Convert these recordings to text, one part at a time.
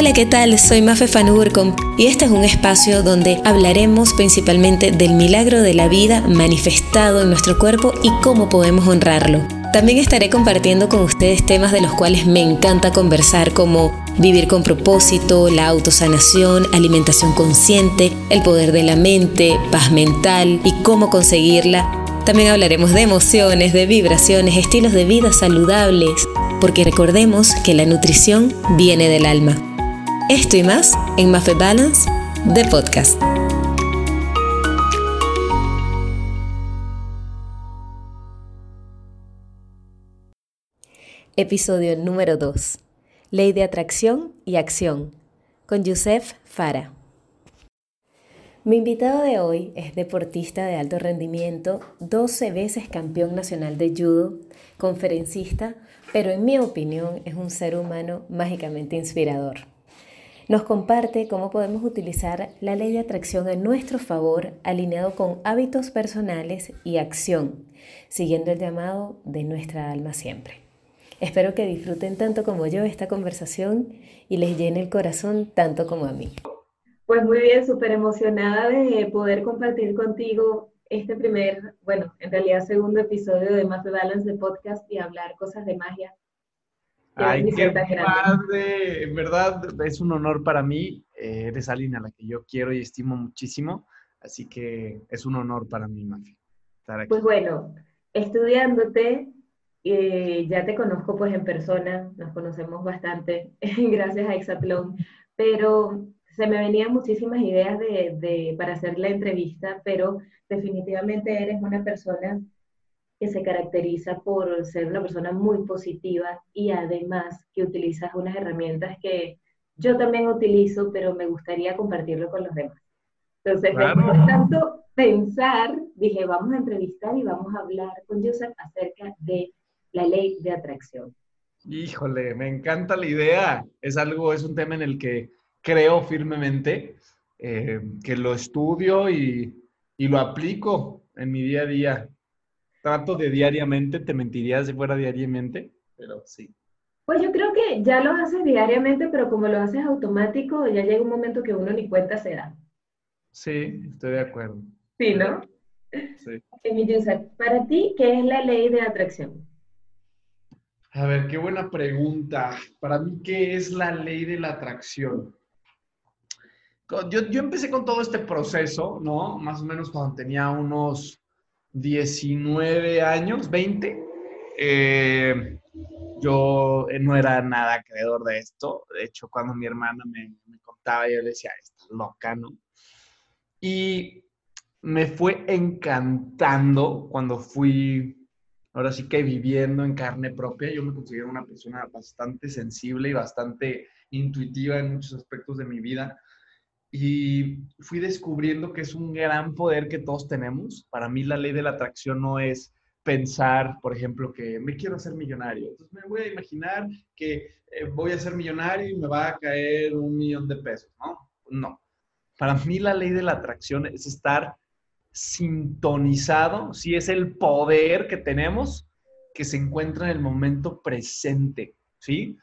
Hola, ¿qué tal? Soy Mafe Fanurcom y este es un espacio donde hablaremos principalmente del milagro de la vida manifestado en nuestro cuerpo y cómo podemos honrarlo. También estaré compartiendo con ustedes temas de los cuales me encanta conversar como vivir con propósito, la autosanación, alimentación consciente, el poder de la mente, paz mental y cómo conseguirla. También hablaremos de emociones, de vibraciones, estilos de vida saludables, porque recordemos que la nutrición viene del alma. Esto y más en Mafe Balance de podcast. Episodio número 2. Ley de atracción y acción con Yusef Fara. Mi invitado de hoy es deportista de alto rendimiento, 12 veces campeón nacional de judo, conferencista, pero en mi opinión es un ser humano mágicamente inspirador. Nos comparte cómo podemos utilizar la ley de atracción a nuestro favor, alineado con hábitos personales y acción, siguiendo el llamado de nuestra alma siempre. Espero que disfruten tanto como yo esta conversación y les llene el corazón tanto como a mí. Pues muy bien, súper emocionada de poder compartir contigo este primer, bueno, en realidad segundo episodio de Más Balance de podcast y hablar cosas de magia Ay, qué padre. En verdad, es un honor para mí. Eh, eres alguien a la que yo quiero y estimo muchísimo. Así que es un honor para mí, Mafi, estar aquí. Pues bueno, estudiándote, eh, ya te conozco pues en persona, nos conocemos bastante gracias a Exatlón, pero se me venían muchísimas ideas de, de, para hacer la entrevista, pero definitivamente eres una persona que se caracteriza por ser una persona muy positiva y además que utilizas unas herramientas que yo también utilizo, pero me gustaría compartirlo con los demás. Entonces, después de tanto pensar, dije, vamos a entrevistar y vamos a hablar con Joseph acerca de la ley de atracción. Híjole, me encanta la idea. Es algo, es un tema en el que creo firmemente, eh, que lo estudio y, y lo aplico en mi día a día trato de diariamente, te mentiría si fuera diariamente, pero sí. Pues yo creo que ya lo haces diariamente, pero como lo haces automático, ya llega un momento que uno ni cuenta se da. Sí, estoy de acuerdo. Sí, ¿no? Sí. Para ti, ¿qué es la ley de atracción? A ver, qué buena pregunta. Para mí, ¿qué es la ley de la atracción? Yo, yo empecé con todo este proceso, ¿no? Más o menos cuando tenía unos 19 años, 20, eh, yo eh, no era nada creedor de esto. De hecho, cuando mi hermana me, contaba, yo le decía, estás loca, ¿no? Y me fue encantando cuando fui, ahora sí que viviendo en carne propia. Yo me considero una persona bastante sensible y bastante intuitiva en muchos aspectos de mi vida y fui descubriendo que es un gran poder que todos tenemos. Para mí la ley de la atracción no es pensar, por ejemplo, que me quiero hacer millonario. Entonces me voy a imaginar que eh, voy a ser millonario y me va a caer un millón de pesos, ¿no? No. Para mí la ley de la atracción es estar sintonizado, si es el poder que tenemos que se encuentra en el momento presente, ¿sí?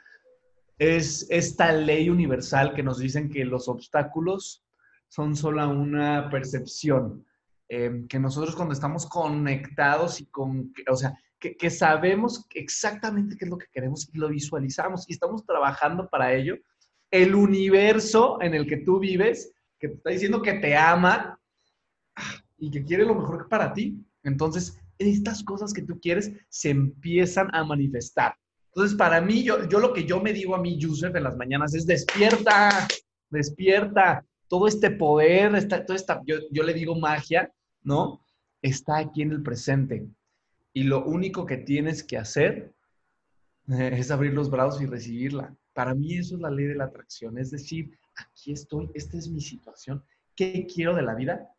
Es esta ley universal que nos dicen que los obstáculos son solo una percepción, em, que nosotros cuando estamos conectados y con, o sea, que, sabemos exactamente qué es lo que queremos y lo visualizamos y estamos trabajando para ello, el universo en el que tú vives, que te está diciendo que te ama y que quiere lo mejor para ti, entonces estas cosas que tú quieres se empiezan a manifestar. Entonces, para mí, yo, yo lo que yo me digo a mí, Yusef, en las mañanas es despierta, despierta. Todo este poder, esta, toda esta, yo, yo le digo magia, ¿no? Está aquí en el presente. Y lo único que tienes que hacer eh, es abrir los brazos y recibirla. Para mí eso es la ley de la atracción. Es decir, aquí estoy, esta es mi situación. ¿Qué quiero de la vida?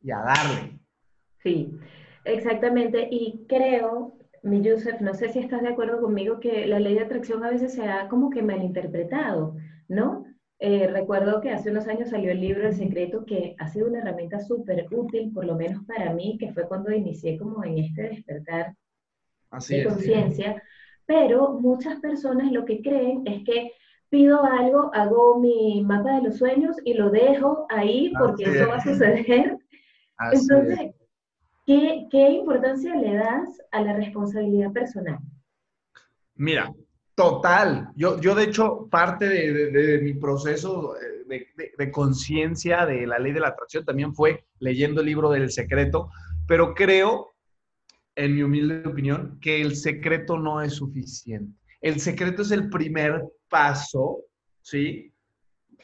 Y a darle. Sí, exactamente. Y creo mi Yusef, no sé si estás de acuerdo conmigo que la ley de atracción a veces se ha como que malinterpretado, ¿no? Eh, recuerdo que hace unos años salió el libro El Secreto, que ha sido una herramienta súper útil, por lo menos para mí, que fue cuando inicié como en este despertar de conciencia. Pero muchas personas lo que creen es que pido algo, hago mi mapa de los sueños y lo dejo ahí porque eso va a suceder. Entonces, ¿qué, ¿qué importancia le das a la responsabilidad personal? Mira, total. Yo, yo de hecho, parte de, de, mi proceso de, de conciencia de la ley de la atracción también fue leyendo el libro del secreto, pero creo, en mi humilde opinión, que el secreto no es suficiente. El secreto es el primer paso, ¿sí?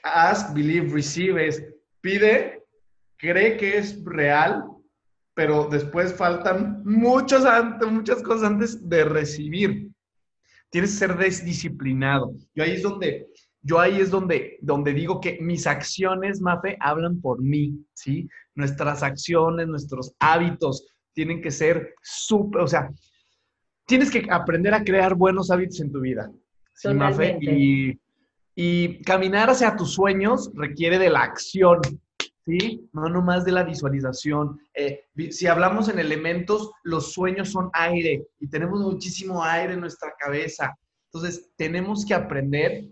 Ask, believe, receive, pide, cree que es real, pero después faltan muchos muchas cosas antes de recibir. Tienes que ser disciplinado. Yo ahí es donde, yo ahí es donde, donde digo que mis acciones, Mafe, hablan por mí, ¿sí? Nuestras acciones, nuestros hábitos tienen que ser súper, o sea, tienes que aprender a crear buenos hábitos en tu vida. ¿sí, Mafe? Y, y caminar hacia tus sueños requiere de la acción, ¿sí? No nomás de la visualización. Eh, si hablamos en elementos, los sueños son aire y tenemos muchísimo aire en nuestra cabeza. Entonces, tenemos que aprender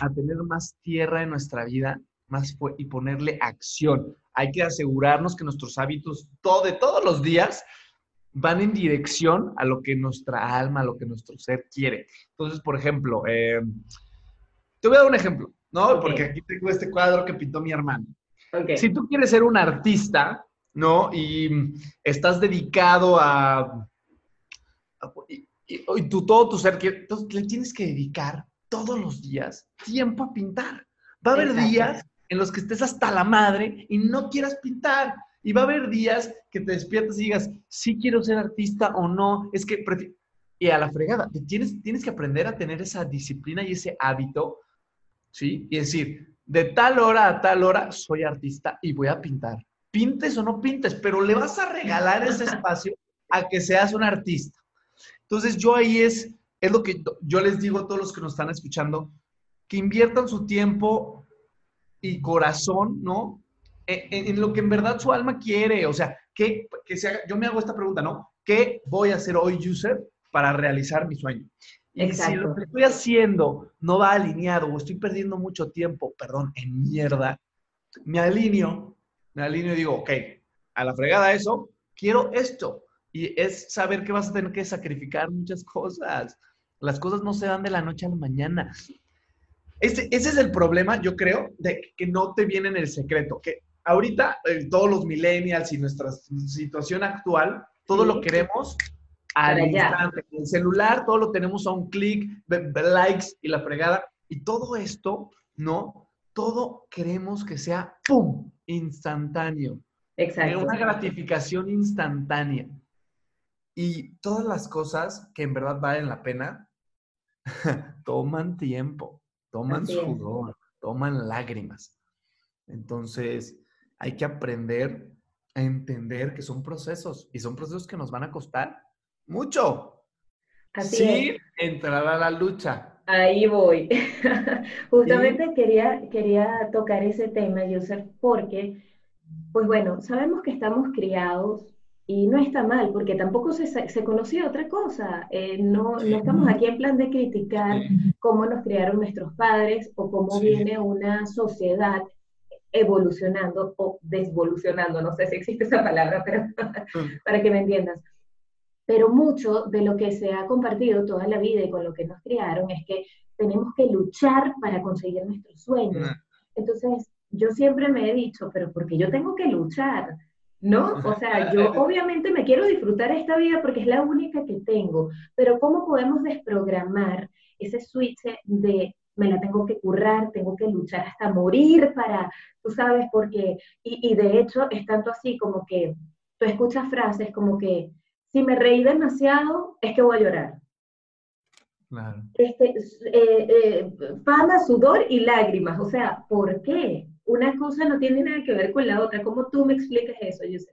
a tener más tierra en nuestra vida más y ponerle acción. Hay que asegurarnos que nuestros hábitos todo, de todos los días van en dirección a lo que nuestra alma, a lo que nuestro ser quiere. Entonces, por ejemplo, eh, te voy a dar un ejemplo, ¿no? Porque aquí tengo este cuadro que pintó mi hermano. Si tú quieres ser un artista, ¿no? Y estás dedicado a... y, tú, todo tu ser, entonces le tienes que dedicar todos los días tiempo a pintar. Va a haber días en los que estés hasta la madre y no quieras pintar. Y va a haber días que te despiertas y digas, sí quiero ser artista o no, es que... Y a la fregada, tienes, tienes que aprender a tener esa disciplina y ese hábito, ¿sí? Y decir, de tal hora a tal hora soy artista y voy a pintar. Pintes o no pintes, pero le vas a regalar ese espacio a que seas un artista. Entonces yo ahí es, es lo que yo les digo a todos los que nos están escuchando, que inviertan su tiempo y corazón, ¿no? En, lo que en verdad su alma quiere. O sea, que, que se yo me hago esta pregunta, ¿no? ¿Qué voy a hacer hoy, user, para realizar mi sueño? Y si lo que estoy haciendo no va alineado o estoy perdiendo mucho tiempo, perdón, en mierda, me alineo, me alineo y digo, ok, a la fregada eso, quiero esto. Y es saber que vas a tener que sacrificar muchas cosas. Las cosas no se dan de la noche a la mañana. Ese, ese es el problema, yo creo, de que no te viene en el secreto. Que ahorita eh, todos los millennials y nuestra situación actual, todo lo queremos al instante. En el celular todo lo tenemos a un clic, likes y la fregada. Y todo esto, ¿no? Todo queremos que sea ¡pum! instantáneo. Exacto. Una gratificación instantánea. Y todas las cosas que en verdad valen la pena toman tiempo, toman sudor, toman lágrimas. Entonces, hay que aprender a entender que son procesos y son procesos que nos van a costar mucho. Así sí, entrará la lucha. Ahí voy. Justamente quería, quería tocar ese tema, Joseph, porque, pues bueno, sabemos que estamos criados y no está mal, porque tampoco se, se conocía otra cosa. Eh, no, no, estamos aquí en plan de criticar cómo nos criaron nuestros padres o cómo viene una sociedad evolucionando o desvolucionando, no sé si existe esa palabra, pero para que me entiendas. Pero mucho de lo que se ha compartido toda la vida y con lo que nos criaron es que tenemos que luchar para conseguir nuestros sueños. Entonces, yo siempre me he dicho, pero porque yo tengo que luchar, ¿no? O sea, yo obviamente me quiero disfrutar esta vida porque es la única que tengo, pero ¿cómo podemos desprogramar ese switch de me la tengo que currar, tengo que luchar hasta morir para, tú sabes, porque, y, y de hecho es tanto así como que tú escuchas frases como que si me reí demasiado, es que voy a llorar. Claro. Este, eh, eh, fama, sudor y lágrimas. O sea, ¿por qué? Una cosa no tiene nada que ver con la otra. ¿Cómo tú me explicas eso, sé.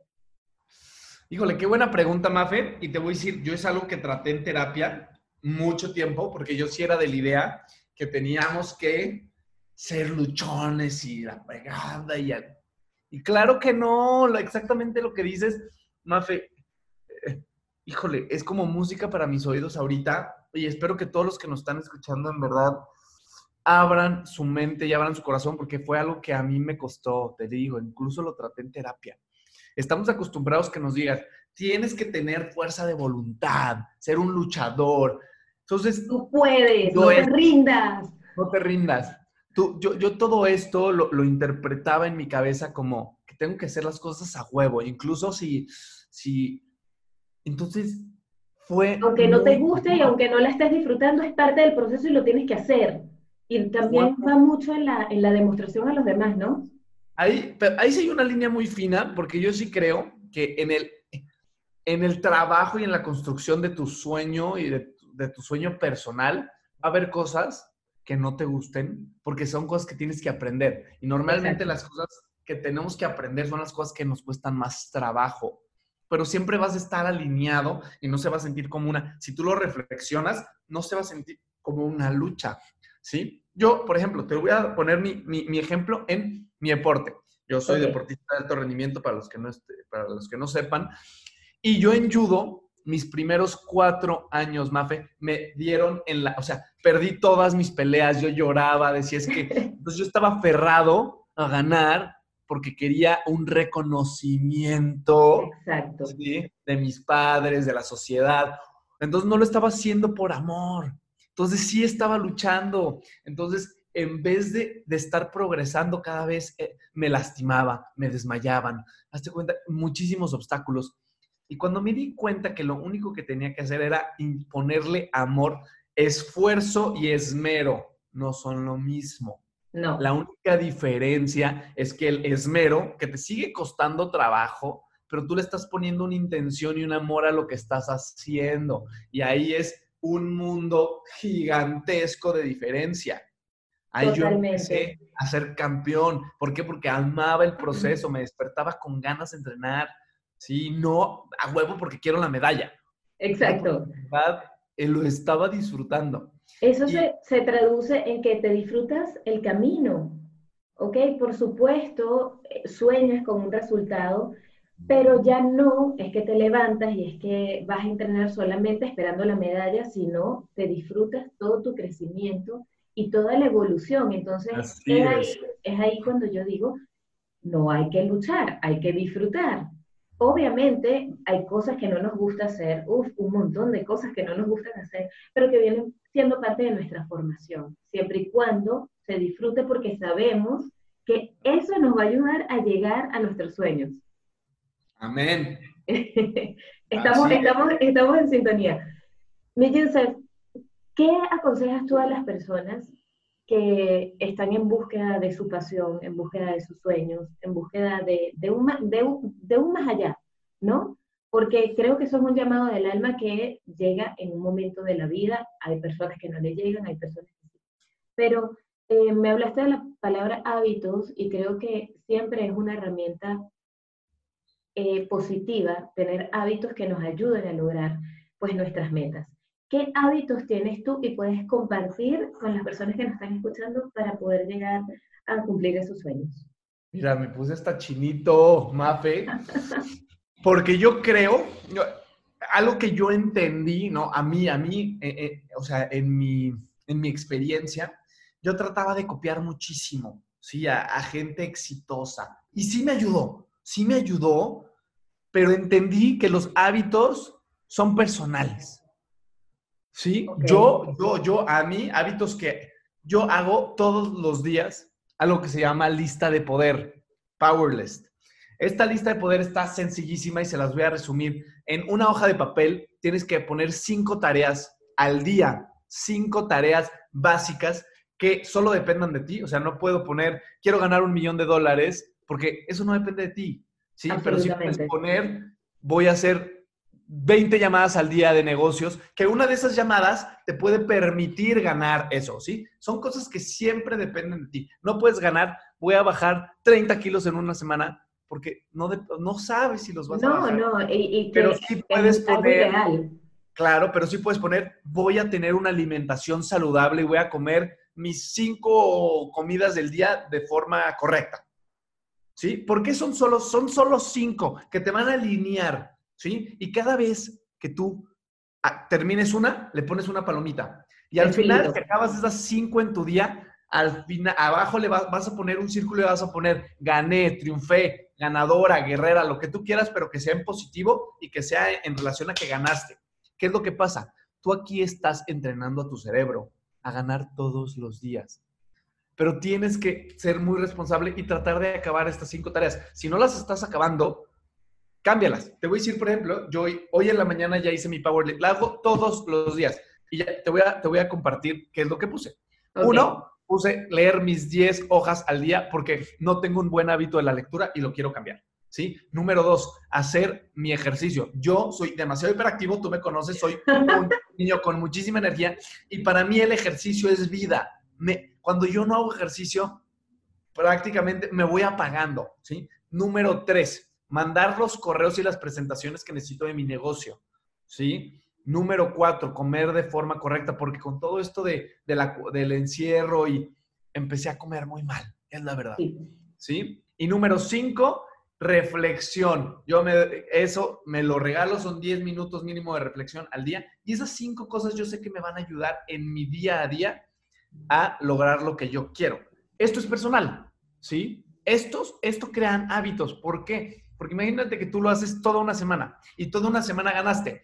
Híjole, qué buena pregunta, Mafe. Y te voy a decir, yo es algo que traté en terapia mucho tiempo, porque yo sí era de la idea que teníamos que ser luchones y la pegada y, y claro que no, exactamente lo que dices, Mafe, híjole, es como música para mis oídos ahorita y espero que todos los que nos están escuchando en verdad abran su mente y abran su corazón porque fue algo que a mí me costó, te digo, incluso lo traté en terapia. Estamos acostumbrados que nos digas, tienes que tener fuerza de voluntad, ser un luchador. Entonces, tú puedes, no, te rindas. No te rindas. Tú, yo, yo todo esto lo, lo, interpretaba en mi cabeza como que tengo que hacer las cosas a huevo, incluso si, si, entonces fue... Aunque no te guste y aunque no la estés disfrutando, es parte del proceso y lo tienes que hacer. Y también va mucho en la, en la demostración a los demás, ¿no? Ahí, ahí sí hay una línea muy fina, porque yo sí creo que en el, en el trabajo y en la construcción de tu sueño y de, de tu sueño personal, va a haber cosas que no te gusten, porque son cosas que tienes que aprender. Y normalmente las cosas que tenemos que aprender son las cosas que nos cuestan más trabajo. Pero siempre vas a estar alineado y no se va a sentir como una, si tú lo reflexionas, no se va a sentir como una lucha, ¿sí? Yo, por ejemplo, te voy a poner mi, mi, ejemplo en mi deporte. Yo soy deportista de alto rendimiento para los, que no, para los que no sepan. Y yo en judo, mis primeros cuatro años, Mafe, me dieron en la, o sea, perdí todas mis peleas, yo lloraba, decía, es que, entonces yo estaba aferrado a ganar porque quería un reconocimiento de mis padres, de la sociedad. Entonces no lo estaba haciendo por amor. Entonces sí estaba luchando. Entonces, en vez de, estar progresando cada vez, eh, me lastimaba, me desmayaban. Hazte cuenta, muchísimos obstáculos. Y cuando me di cuenta que lo único que tenía que hacer era imponerle amor, esfuerzo y esmero, no son lo mismo. No. La única diferencia es que el esmero, que te sigue costando trabajo, pero tú le estás poniendo una intención y un amor a lo que estás haciendo. Y ahí es un mundo gigantesco de diferencia. Ahí yo empecé a ser campeón. ¿Por qué? Porque amaba el proceso, me despertaba con ganas de entrenar. Sí, no a huevo porque quiero la medalla. Exacto. Eh, lo estaba disfrutando. Eso se, se, traduce en que te disfrutas el camino, ¿ok? Por supuesto, eh, sueñas con un resultado, pero ya no es que te levantas y es que vas a entrenar solamente esperando la medalla, sino te disfrutas todo tu crecimiento y toda la evolución. Entonces, es ahí, es ahí cuando yo digo, no hay que luchar, hay que disfrutar. Obviamente hay cosas que no nos gusta hacer, uf, un montón de cosas que no nos gustan hacer, pero que vienen siendo parte de nuestra formación, siempre y cuando se disfrute porque sabemos que eso nos va a ayudar a llegar a nuestros sueños. Amén. estamos, estamos, estamos en sintonía. Mi Joseph, ¿qué aconsejas tú a las personas que están en búsqueda de su pasión, en búsqueda de sus sueños, en búsqueda de, de, un, de, un, de un más allá, ¿no? Porque creo que eso es un llamado del alma que llega en un momento de la vida. Hay personas que no le llegan, hay personas que sí. Pero eh, me hablaste de la palabra hábitos y creo que siempre es una herramienta eh, positiva, tener hábitos que nos ayuden a lograr pues nuestras metas. ¿Qué hábitos tienes tú y puedes compartir con las personas que nos están escuchando para poder llegar a cumplir esos sueños? Mira, me puse esta chinito, Mafe, porque yo creo, algo que yo entendí, ¿no? A mí, a mí, eh, eh, o sea, en mi, en mi experiencia, yo trataba de copiar muchísimo, ¿sí? A, a gente exitosa. Y sí me ayudó, sí me ayudó, pero entendí que los hábitos son personales. ¿Sí? Yo, yo, yo, a mí, hábitos que yo hago todos los días, algo que se llama lista de poder, Power List. Esta lista de poder está sencillísima y se las voy a resumir. En una hoja de papel tienes que poner cinco tareas al día, cinco tareas básicas que solo dependan de ti. O sea, no puedo poner, quiero ganar un millón de dólares, porque eso no depende de ti. Sí, pero sí puedes poner, voy a hacer 20 llamadas al día de negocios, que una de esas llamadas te puede permitir ganar eso, ¿sí? Son cosas que siempre dependen de ti. No puedes ganar, voy a bajar 30 kilos en una semana, porque no, no sabes si los vas a bajar. No, no, y, pero sí puedes poner... Claro, pero sí puedes poner, voy a tener una alimentación saludable y voy a comer mis cinco comidas del día de forma correcta. ¿sí? Porque son solo, son solo cinco que te van a alinear, ¿sí? Y cada vez que tú ah, termines una, le pones una palomita. Y al final que acabas esas cinco en tu día, al final, abajo le vas, vas a poner un círculo y vas a poner gané, triunfé, ganadora, guerrera, lo que tú quieras, pero que sea en positivo y que sea en relación a que ganaste. ¿Qué es lo que pasa? Tú aquí estás entrenando a tu cerebro a ganar todos los días. Pero tienes que ser muy responsable y tratar de acabar estas cinco tareas. Si no las estás acabando, cámbialas. Te voy a decir, por ejemplo, yo hoy, hoy en la mañana ya hice mi Power La hago todos los días. Y ya te voy a, te voy a compartir qué es lo que puse. Uno, puse leer mis 10 hojas al día porque no tengo un buen hábito de la lectura y lo quiero cambiar. ¿Sí? Número dos, hacer mi ejercicio. Yo soy demasiado hiperactivo, tú me conoces, soy un niño con muchísima energía y para mí el ejercicio es vida. Me, cuando yo no hago ejercicio, prácticamente me voy apagando, ¿sí? Número tres, mandar los correos y las presentaciones que necesito de mi negocio, ¿sí? Número cuatro, comer de forma correcta, porque con todo esto de, del encierro y empecé a comer muy mal, es la verdad. Sí. Y número cinco, reflexión. Yo me, eso me lo regalo, son 10 minutos mínimo de reflexión al día. Y esas cinco cosas yo sé que me van a ayudar en mi día a día a lograr lo que yo quiero. Esto es personal, ¿sí? Estos, esto crean hábitos. ¿Por qué? Porque imagínate que tú lo haces toda una semana y toda una semana ganaste.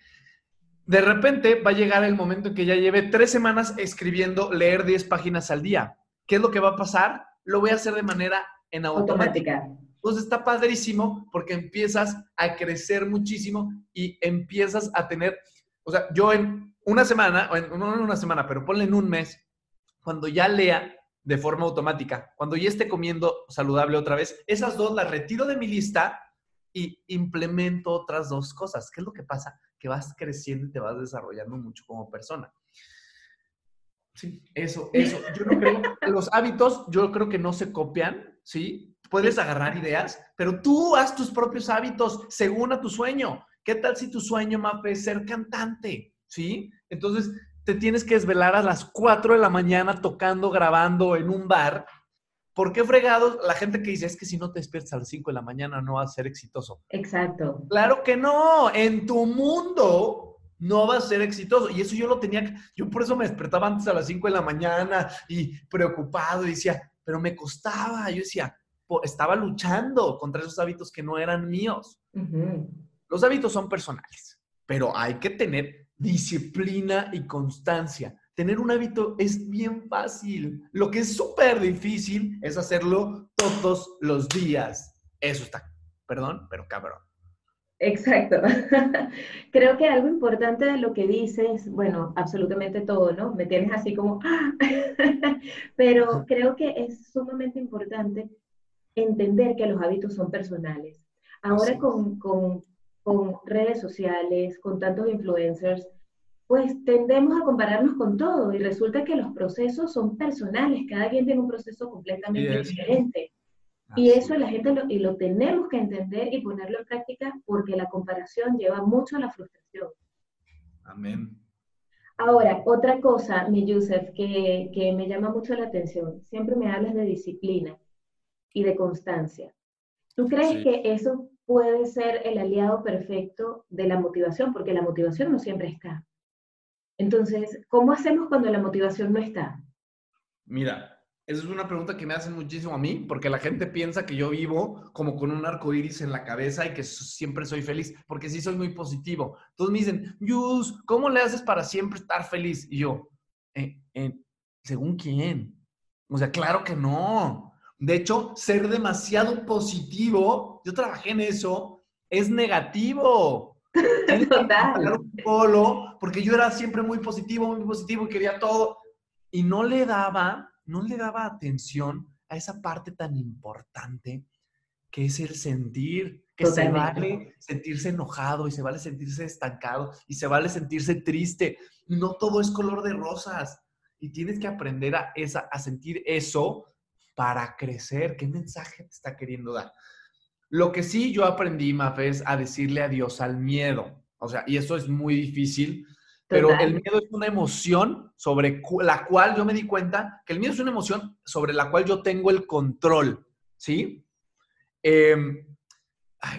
De repente va a llegar el momento en que ya lleve tres semanas escribiendo, leer 10 páginas al día. ¿Qué es lo que va a pasar? Lo voy a hacer de manera en automática. Entonces está padrísimo porque empiezas a crecer muchísimo y empiezas a tener, o sea, yo en una semana, o no en una semana, pero ponle en un mes, cuando ya lea de forma automática, cuando ya esté comiendo saludable otra vez, esas dos las retiro de mi lista y implemento otras dos cosas. ¿Qué es lo que pasa? Que vas creciendo y te vas desarrollando mucho como persona. Sí, eso, eso. Yo no creo, los hábitos, yo creo que no se copian, ¿sí? Puedes agarrar ideas, pero tú haz tus propios hábitos según a tu sueño. ¿Qué tal si tu sueño, Mafe, es ser cantante? ¿Sí? Entonces, te tienes que desvelar a las 4 de la mañana tocando, grabando en un bar ¿Por qué fregados la gente que dice es que si no te despiertas a las 5 de la mañana no vas a ser exitoso? Exacto. Claro que no, en tu mundo no vas a ser exitoso. Y eso yo lo tenía, yo por eso me despertaba antes a las 5 de la mañana y preocupado y decía, pero me costaba, yo decía, estaba luchando contra esos hábitos que no eran míos. Los hábitos son personales, pero hay que tener disciplina y constancia tener un hábito es bien fácil. Lo que es súper difícil es hacerlo todos los días. Eso está, perdón, pero cabrón. Exacto. Creo que algo importante de lo que dices, bueno, absolutamente todo, ¿no? Me tienes así como, pero creo que es sumamente importante entender que los hábitos son personales. Ahora con, con, con redes sociales, con tantos influencers, pues tendemos a compararnos con todo y resulta que los procesos son personales, cada quien tiene un proceso completamente diferente. Y eso la gente lo, y lo tenemos que entender y ponerlo en práctica porque la comparación lleva mucho a la frustración. Amén. Ahora, otra cosa, mi Yusef, que, que me llama mucho la atención, siempre me hablas de disciplina y de constancia. ¿Tú crees que eso puede ser el aliado perfecto de la motivación? Porque la motivación no siempre está. Entonces, ¿cómo hacemos cuando la motivación no está? Mira, esa es una pregunta que me hacen muchísimo a mí, porque la gente piensa que yo vivo como con un arco iris en la cabeza y que siempre soy feliz, porque sí soy muy positivo. Entonces me dicen, Yus, ¿cómo le haces para siempre estar feliz? Y yo, eh, eh, ¿según quién? O sea, claro que no. De hecho, ser demasiado positivo, yo trabajé en eso, es negativo. Total. Un polo, porque yo era siempre muy positivo, muy positivo y quería todo. Y no le daba, no le daba atención a esa parte tan importante que es el sentir, que se vale sentirse enojado y se vale sentirse estancado y se vale sentirse triste. No todo es color de rosas y tienes que aprender a, esa, a sentir eso para crecer. ¿Qué mensaje te está queriendo dar? Lo que sí yo aprendí, Mafe, es a decirle adiós al miedo. O sea, y eso es muy difícil, pero el miedo es una emoción sobre la cual yo me di cuenta que el miedo es una emoción sobre la cual yo tengo el control, ¿sí? Em,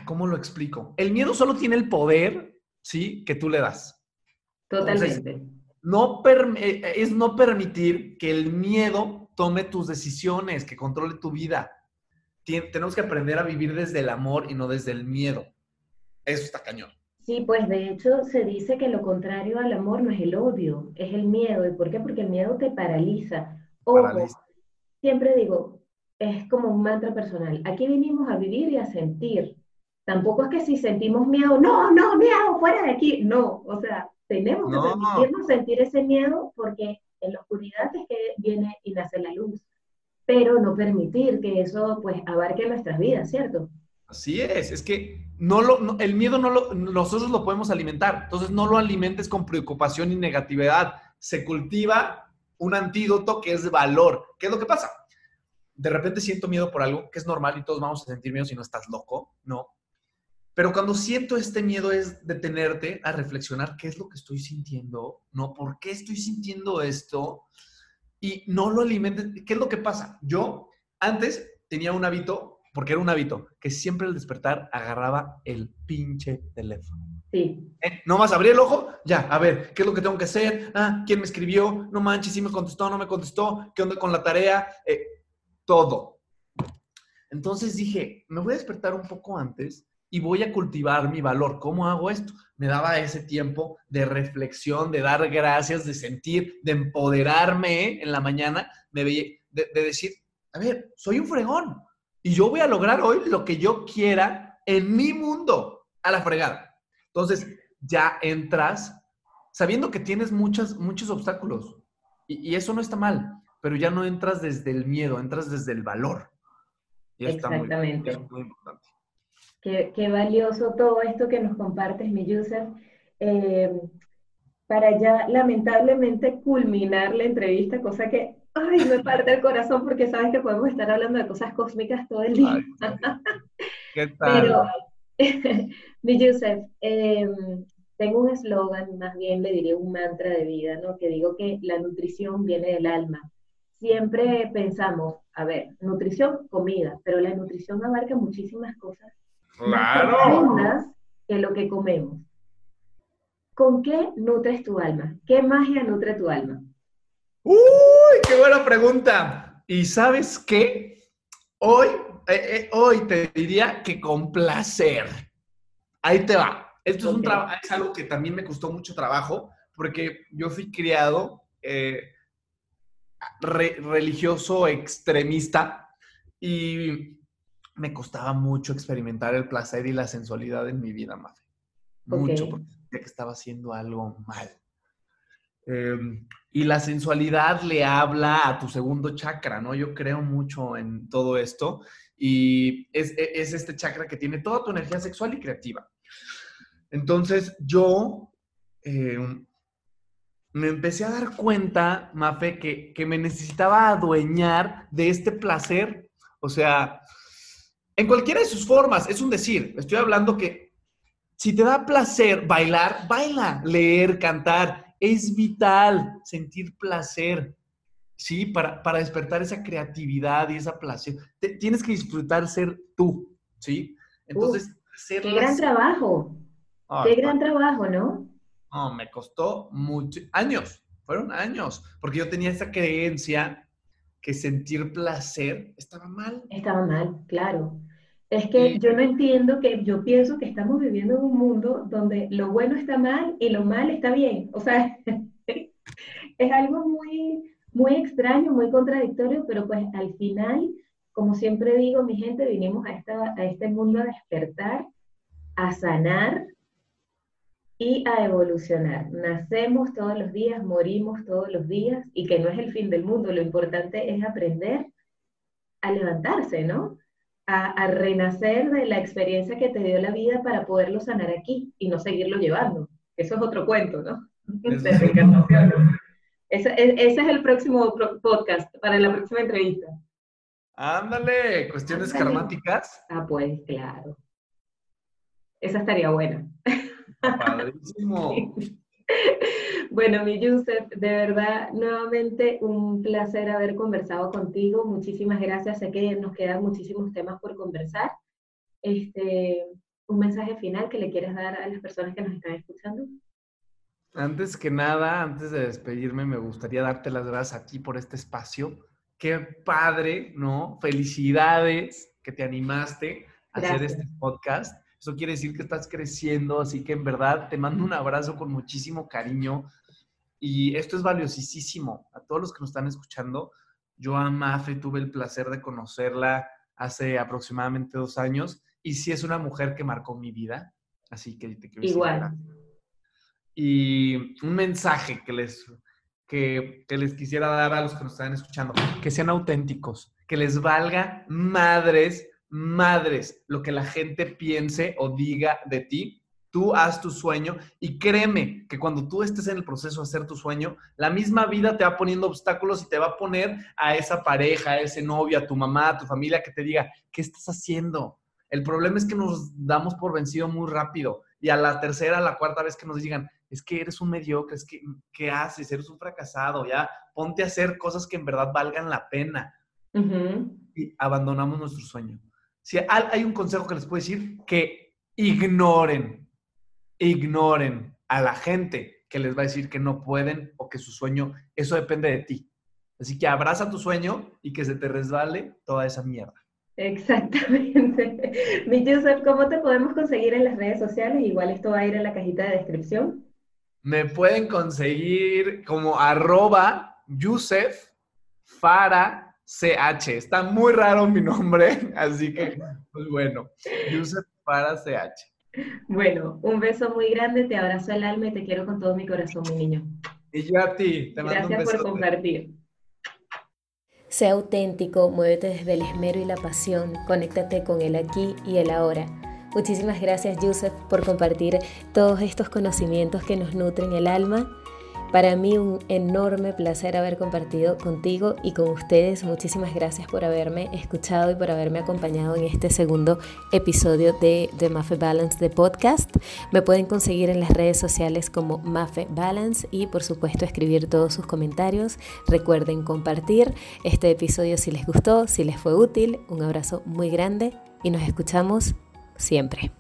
¿Cómo lo explico? El miedo solo tiene el poder, ¿sí? Que tú le das. Totalmente. no es no permitir que el miedo tome tus decisiones, que controle tu vida. Tenemos que aprender a vivir desde el amor y no desde el miedo. Eso está cañón. Sí, pues de hecho se dice que lo contrario al amor no es el odio, es el miedo. ¿Y por qué? Porque el miedo te paraliza. paraliza. siempre digo, es como un mantra personal. Aquí vinimos a vivir y a sentir. Tampoco es que si sentimos miedo, no, no, miedo, fuera de aquí. No, o sea, tenemos que permitirnos sentir ese miedo porque en la oscuridad es que viene y nace la luz. Pero no permitir que eso pues abarque nuestras vidas, ¿cierto? Así es, es que no lo, el miedo no lo, nosotros lo podemos alimentar, entonces no lo alimentes con preocupación y negatividad. Se cultiva un antídoto que es valor. ¿Qué es lo que pasa? De repente siento miedo por algo, que es normal y todos vamos a sentir miedo si no estás loco, ¿no? Pero cuando siento este miedo es detenerte a reflexionar qué es lo que estoy sintiendo, ¿no? ¿Por qué estoy sintiendo esto? Y no lo alimentes. ¿Qué es lo que pasa? Yo antes tenía un hábito porque era un hábito, que siempre al despertar agarraba el pinche teléfono. Sí. ¿Eh? No más abrí el ojo, ya, a ver, ¿qué es lo que tengo que hacer? Ah, ¿quién me escribió? No manches, si me contestó, no me contestó, ¿qué onda con la tarea? Eh, todo. Entonces dije, me voy a despertar un poco antes y voy a cultivar mi valor. ¿Cómo hago esto? Me daba ese tiempo de reflexión, de dar gracias, de sentir, de empoderarme en la mañana, me veía, de decir, a ver, soy un fregón, y yo voy a lograr hoy lo que yo quiera en mi mundo, a la fregada. Entonces, ya entras sabiendo que tienes muchas, muchos obstáculos. Y, eso no está mal, pero ya no entras desde el miedo, entras desde el valor. Y Exactamente. Está muy, importante. Qué, valioso todo esto que nos compartes, mi user. Eh, para ya lamentablemente culminar la entrevista, cosa que Ay, me parte el corazón porque sabes que podemos estar hablando de cosas cósmicas todo el día. ¿Qué tal? Pero, mi Yusef, em, tengo un eslogan, más bien le diré un mantra de vida, ¿no? Que digo que la nutrición viene del alma. Siempre pensamos, a ver, nutrición, comida, pero la nutrición abarca muchísimas cosas. Claro. Más que lo que comemos. ¿Con qué nutres tu alma? ¿Qué magia nutre tu alma? ¡Uy, qué buena pregunta! ¿Y sabes qué? Hoy, eh, eh, hoy te diría que con placer. Ahí te va. Esto es, un es algo que también me costó mucho trabajo porque yo fui criado eh, religioso extremista y me costaba mucho experimentar el placer y la sensualidad en mi vida, Mafe. Mucho, porque sentía que estaba haciendo algo mal. Em, y la sensualidad le habla a tu segundo chakra, ¿no? Yo creo mucho en todo esto y es, e, este chakra que tiene toda tu energía sexual y creativa. Entonces yo em, me empecé a dar cuenta, Mafe, que, que me necesitaba adueñar de este placer, o sea, en cualquiera de sus formas, es un decir, estoy hablando que si te da placer bailar, baila, leer, cantar, es vital sentir placer, ¿sí? Para, para despertar esa creatividad y esa placer. tienes que disfrutar ser tú, ¿sí? Entonces, ser Qué gran trabajo. qué gran trabajo, ¿no? No, me costó mucho, años, fueron años, porque yo tenía esa creencia que sentir placer estaba mal. Estaba mal, claro. Es que yo no entiendo que yo pienso que estamos viviendo en un mundo donde lo bueno está mal y lo mal está bien. O sea, es algo muy, muy extraño, muy contradictorio, pero pues al final, como siempre digo, mi gente, vinimos a, esta, a este mundo a despertar, a sanar y a evolucionar. Nacemos todos los días, morimos todos los días y que no es el fin del mundo. Lo importante es aprender a levantarse, ¿no? A, renacer de la experiencia que te dio la vida para poderlo sanar aquí y no seguirlo llevando. Eso es otro cuento, ¿no? Ese, es el próximo podcast para la próxima entrevista. Ándale, cuestiones karmáticas. Ah, pues, claro. Esa estaría buena. Padrísimo. Bueno, mi Yusef, de verdad, nuevamente un placer haber conversado contigo. Muchísimas gracias. Sé que nos quedan muchísimos temas por conversar. Este, un mensaje final que le quieres dar a las personas que nos están escuchando. Antes que nada, antes de despedirme, me gustaría darte las gracias a ti por este espacio qué padre, ¿no? Felicidades que te animaste a hacer este podcast. Eso quiere decir que estás creciendo, así que en verdad te mando un abrazo con muchísimo cariño. Y esto es valiosísimo. A todos los que nos están escuchando, yo a Mafe tuve el placer de conocerla hace aproximadamente dos años y sí es una mujer que marcó mi vida. Así que te quiero Igual. Y un mensaje que les, que, que les quisiera dar a los que nos están escuchando, que sean auténticos, que les valga madres madres lo que la gente piense o diga de ti. Tú haz tu sueño y créeme que cuando tú estés en el proceso de hacer tu sueño, la misma vida te va poniendo obstáculos y te va a poner a esa pareja, a ese novio, a tu mamá, a tu familia que te diga, ¿qué estás haciendo? El problema es que nos damos por vencido muy rápido y a la tercera, a la cuarta vez que nos digan, es que eres un mediocre, es que, ¿qué haces? Eres un fracasado, ya ponte a hacer cosas que en verdad valgan la pena. Y abandonamos nuestro sueño. Si hay un consejo que les puedo decir, que ignoren, ignoren a la gente que les va a decir que no pueden o que su sueño, eso depende de ti. Así que abraza tu sueño y que se te resbale toda esa mierda. Exactamente. Mi Joseph, ¿cómo te podemos conseguir en las redes sociales? Igual esto va a ir en la cajita de descripción. Me pueden conseguir como arroba Yusef Fara CH. Está muy raro mi nombre, así que, pues bueno, user para CH. Bueno, un beso muy grande, te abrazo el alma y te quiero con todo mi corazón, mi niño. Y yo a ti, te mando Gracias por compartir. Sea auténtico, muévete desde el esmero y la pasión, conéctate con el aquí y el ahora. Muchísimas gracias, Yusef, por compartir todos estos conocimientos que nos nutren el alma para mí un enorme placer haber compartido contigo y con ustedes. Muchísimas gracias por haberme escuchado y por haberme acompañado en este segundo episodio de The Mafe Balance de podcast. Me pueden conseguir en las redes sociales como Mafe Balance y por supuesto escribir todos sus comentarios. Recuerden compartir este episodio si les gustó, si les fue útil. Un abrazo muy grande y nos escuchamos siempre.